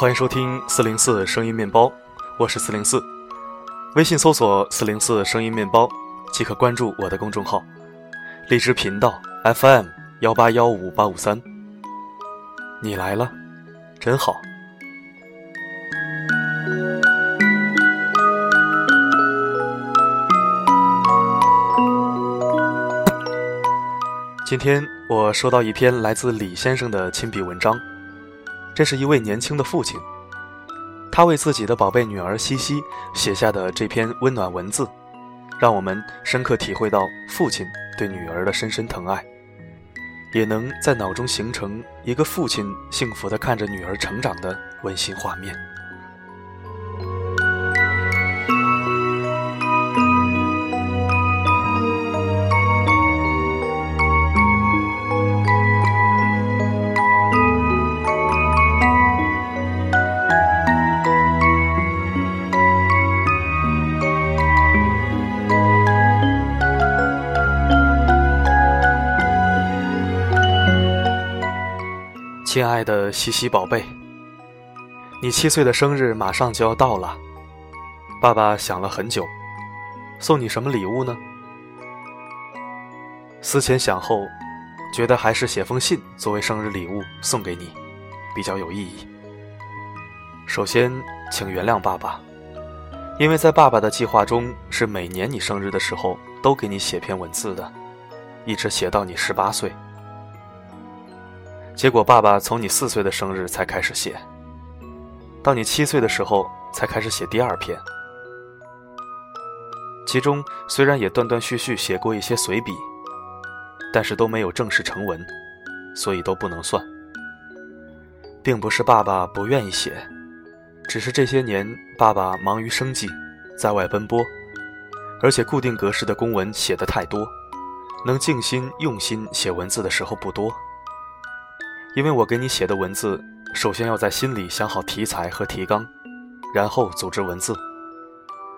欢迎收听四零四声音面包，我是四零四。微信搜索“四零四声音面包”即可关注我的公众号。荔枝频道 FM 幺八幺五八五三。你来了，真好。今天我收到一篇来自李先生的亲笔文章，这是一位年轻的父亲，他为自己的宝贝女儿西西写下的这篇温暖文字，让我们深刻体会到父亲对女儿的深深疼爱，也能在脑中形成一个父亲幸福地看着女儿成长的温馨画面。亲爱的西西宝贝，你七岁的生日马上就要到了，爸爸想了很久，送你什么礼物呢？思前想后，觉得还是写封信作为生日礼物送给你，比较有意义。首先，请原谅爸爸，因为在爸爸的计划中是每年你生日的时候都给你写篇文字的，一直写到你十八岁。结果，爸爸从你四岁的生日才开始写，到你七岁的时候才开始写第二篇。其中虽然也断断续续写过一些随笔，但是都没有正式成文，所以都不能算。并不是爸爸不愿意写，只是这些年爸爸忙于生计，在外奔波，而且固定格式的公文写的太多，能静心用心写文字的时候不多。因为我给你写的文字，首先要在心里想好题材和提纲，然后组织文字，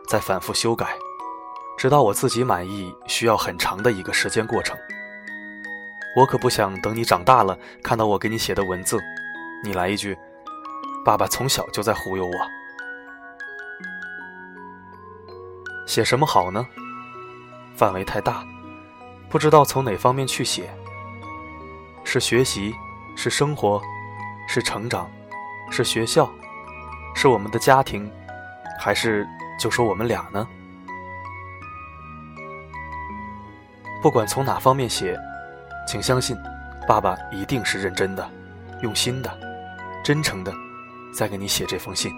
再反复修改，直到我自己满意，需要很长的一个时间过程。我可不想等你长大了，看到我给你写的文字，你来一句：“爸爸从小就在忽悠我。”写什么好呢？范围太大，不知道从哪方面去写。是学习。是生活，是成长，是学校，是我们的家庭，还是就说我们俩呢？不管从哪方面写，请相信，爸爸一定是认真的、用心的、真诚的，在给你写这封信。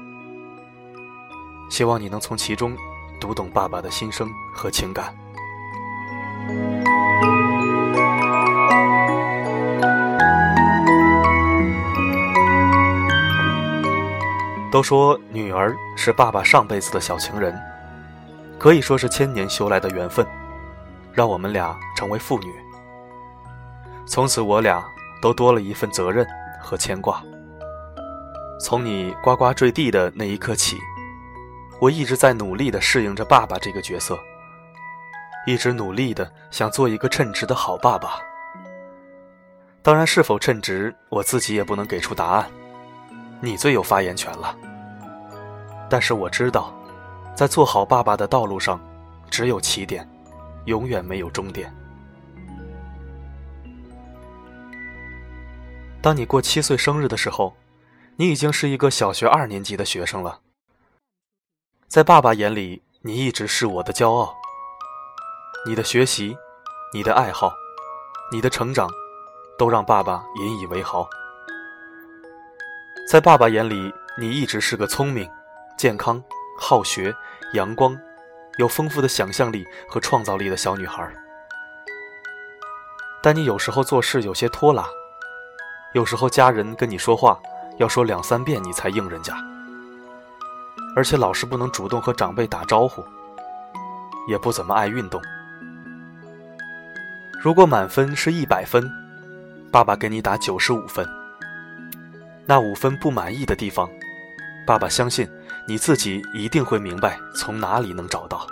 希望你能从其中读懂爸爸的心声和情感。都说女儿是爸爸上辈子的小情人，可以说是千年修来的缘分，让我们俩成为父女。从此我俩都多了一份责任和牵挂。从你呱呱坠地的那一刻起，我一直在努力地适应着爸爸这个角色，一直努力地想做一个称职的好爸爸。当然，是否称职，我自己也不能给出答案。你最有发言权了，但是我知道，在做好爸爸的道路上，只有起点，永远没有终点。当你过七岁生日的时候，你已经是一个小学二年级的学生了。在爸爸眼里，你一直是我的骄傲。你的学习，你的爱好，你的成长，都让爸爸引以为豪。在爸爸眼里，你一直是个聪明、健康、好学、阳光、有丰富的想象力和创造力的小女孩。但你有时候做事有些拖拉，有时候家人跟你说话要说两三遍你才应人家，而且老是不能主动和长辈打招呼，也不怎么爱运动。如果满分是一百分，爸爸给你打九十五分。那五分不满意的地方，爸爸相信你自己一定会明白从哪里能找到。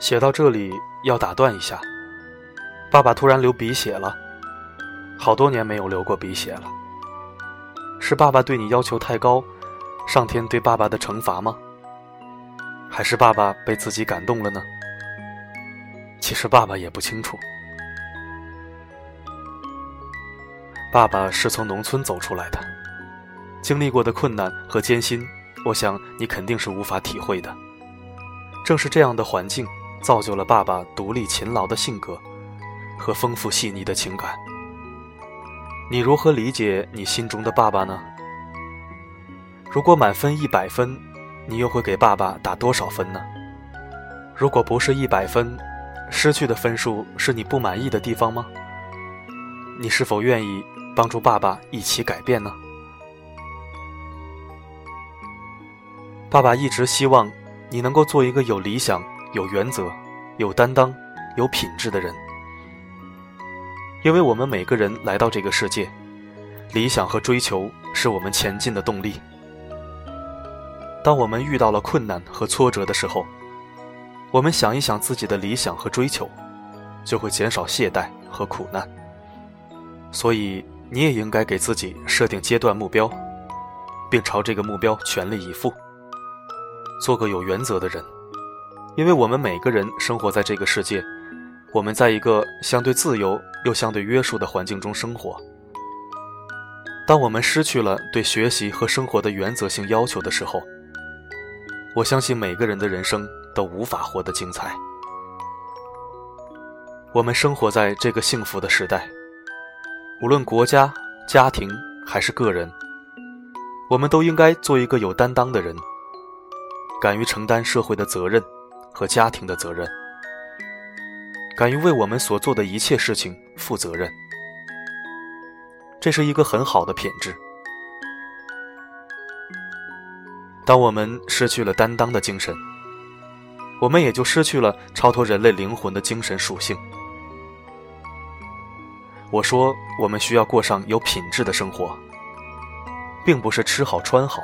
写到这里要打断一下，爸爸突然流鼻血了，好多年没有流过鼻血了。是爸爸对你要求太高，上天对爸爸的惩罚吗？还是爸爸被自己感动了呢？其实爸爸也不清楚。爸爸是从农村走出来的，经历过的困难和艰辛，我想你肯定是无法体会的。正是这样的环境，造就了爸爸独立勤劳的性格和丰富细腻的情感。你如何理解你心中的爸爸呢？如果满分一百分，你又会给爸爸打多少分呢？如果不是一百分，失去的分数是你不满意的地方吗？你是否愿意帮助爸爸一起改变呢？爸爸一直希望你能够做一个有理想、有原则、有担当、有品质的人。因为我们每个人来到这个世界，理想和追求是我们前进的动力。当我们遇到了困难和挫折的时候，我们想一想自己的理想和追求，就会减少懈怠和苦难。所以，你也应该给自己设定阶段目标，并朝这个目标全力以赴，做个有原则的人。因为我们每个人生活在这个世界。我们在一个相对自由又相对约束的环境中生活。当我们失去了对学习和生活的原则性要求的时候，我相信每个人的人生都无法活得精彩。我们生活在这个幸福的时代，无论国家、家庭还是个人，我们都应该做一个有担当的人，敢于承担社会的责任和家庭的责任。敢于为我们所做的一切事情负责任，这是一个很好的品质。当我们失去了担当的精神，我们也就失去了超脱人类灵魂的精神属性。我说，我们需要过上有品质的生活，并不是吃好穿好，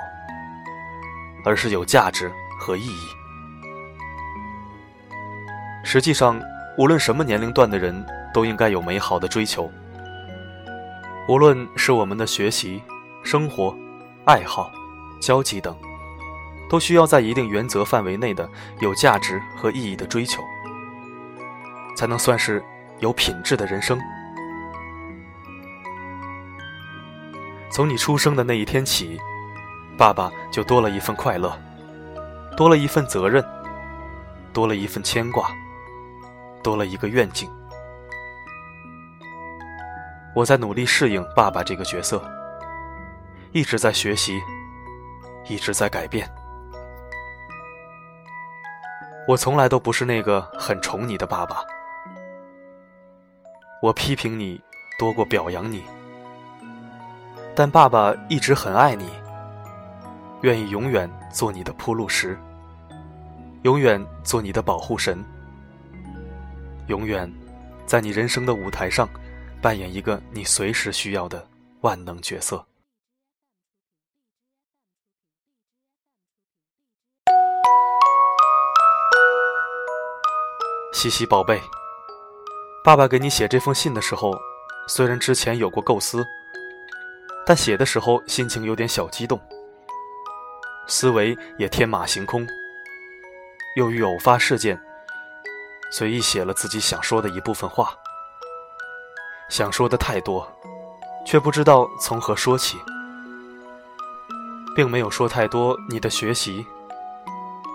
而是有价值和意义。实际上。无论什么年龄段的人，都应该有美好的追求。无论是我们的学习、生活、爱好、交际等，都需要在一定原则范围内的有价值和意义的追求，才能算是有品质的人生。从你出生的那一天起，爸爸就多了一份快乐，多了一份责任，多了一份牵挂。多了一个愿景，我在努力适应爸爸这个角色，一直在学习，一直在改变。我从来都不是那个很宠你的爸爸，我批评你多过表扬你，但爸爸一直很爱你，愿意永远做你的铺路石，永远做你的保护神。永远，在你人生的舞台上，扮演一个你随时需要的万能角色。西西宝贝，爸爸给你写这封信的时候，虽然之前有过构思，但写的时候心情有点小激动，思维也天马行空，又遇偶发事件。随意写了自己想说的一部分话，想说的太多，却不知道从何说起，并没有说太多你的学习，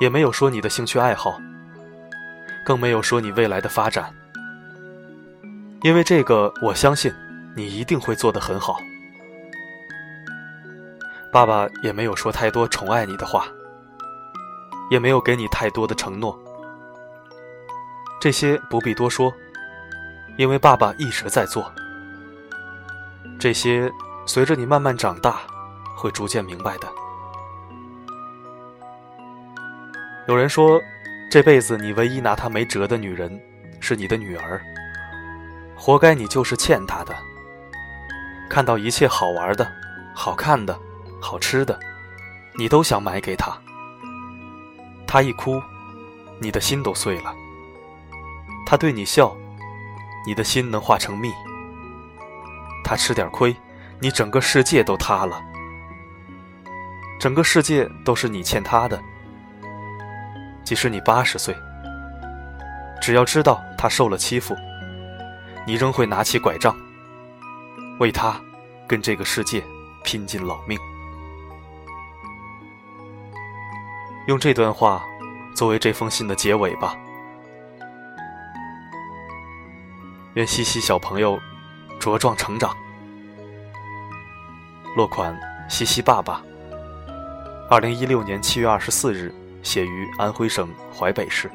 也没有说你的兴趣爱好，更没有说你未来的发展，因为这个，我相信你一定会做得很好。爸爸也没有说太多宠爱你的话，也没有给你太多的承诺。这些不必多说，因为爸爸一直在做。这些随着你慢慢长大，会逐渐明白的。有人说，这辈子你唯一拿他没辙的女人，是你的女儿。活该你就是欠她的。看到一切好玩的、好看的、好吃的，你都想买给她。她一哭，你的心都碎了。他对你笑，你的心能化成蜜；他吃点亏，你整个世界都塌了。整个世界都是你欠他的。即使你八十岁，只要知道他受了欺负，你仍会拿起拐杖，为他跟这个世界拼尽老命。用这段话作为这封信的结尾吧。愿西西小朋友茁壮成长。落款：西西爸爸。二零一六年七月二十四日，写于安徽省淮北市。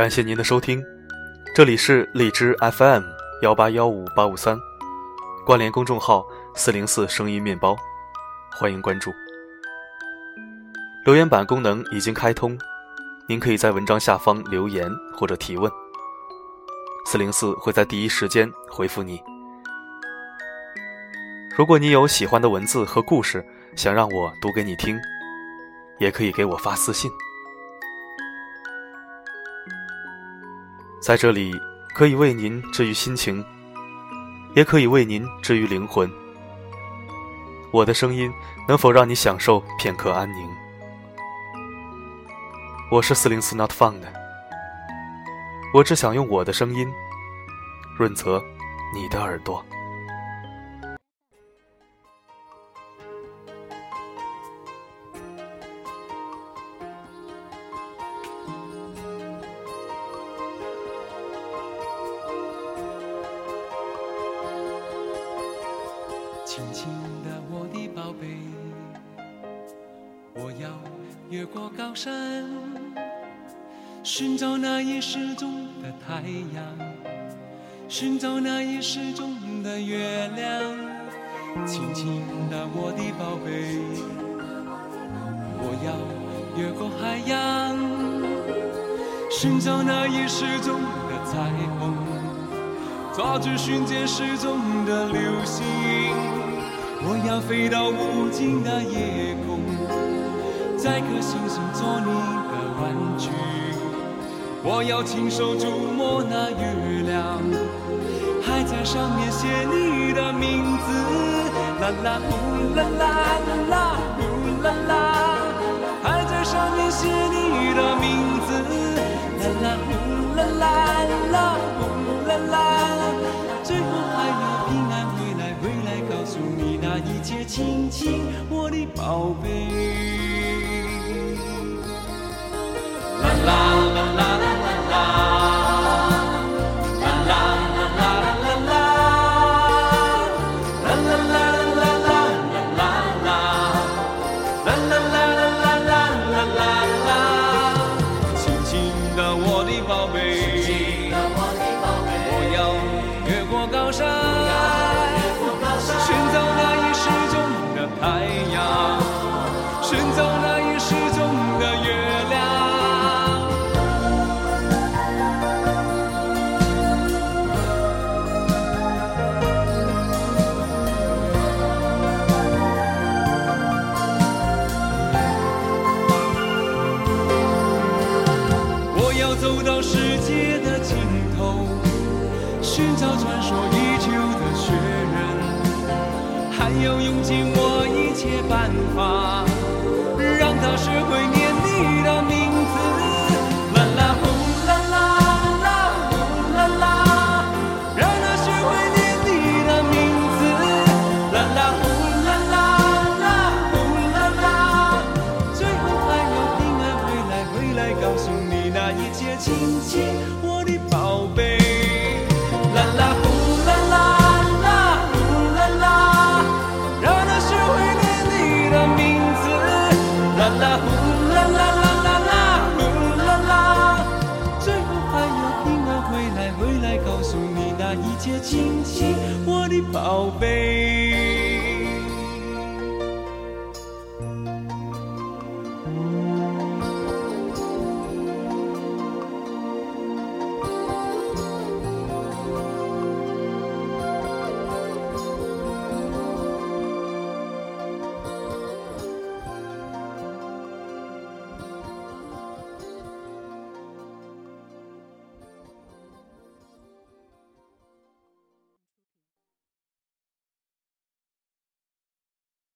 感谢您的收听，这里是荔枝 FM 幺八幺五八五三，关联公众号四零四声音面包，欢迎关注。留言板功能已经开通，您可以在文章下方留言或者提问，四零四会在第一时间回复你。如果你有喜欢的文字和故事，想让我读给你听，也可以给我发私信。在这里，可以为您治愈心情，也可以为您治愈灵魂。我的声音能否让你享受片刻安宁？我是四零四 Not Found，我只想用我的声音润泽你的耳朵。轻轻的，我的宝贝，我要越过高山，寻找那已失踪的太阳，寻找那已失踪的月亮。轻轻的，我的宝贝，我要越过海洋，寻找那已失踪的彩虹，抓住瞬间失踪的流星。我要飞到无尽的夜空，摘颗星星做你的玩具。我要亲手触摸那月亮，还在上面写你的名字。啦啦呼啦啦啦呼啦亲亲，我的宝贝。寻找传说已久的雪人还要用尽我一切办法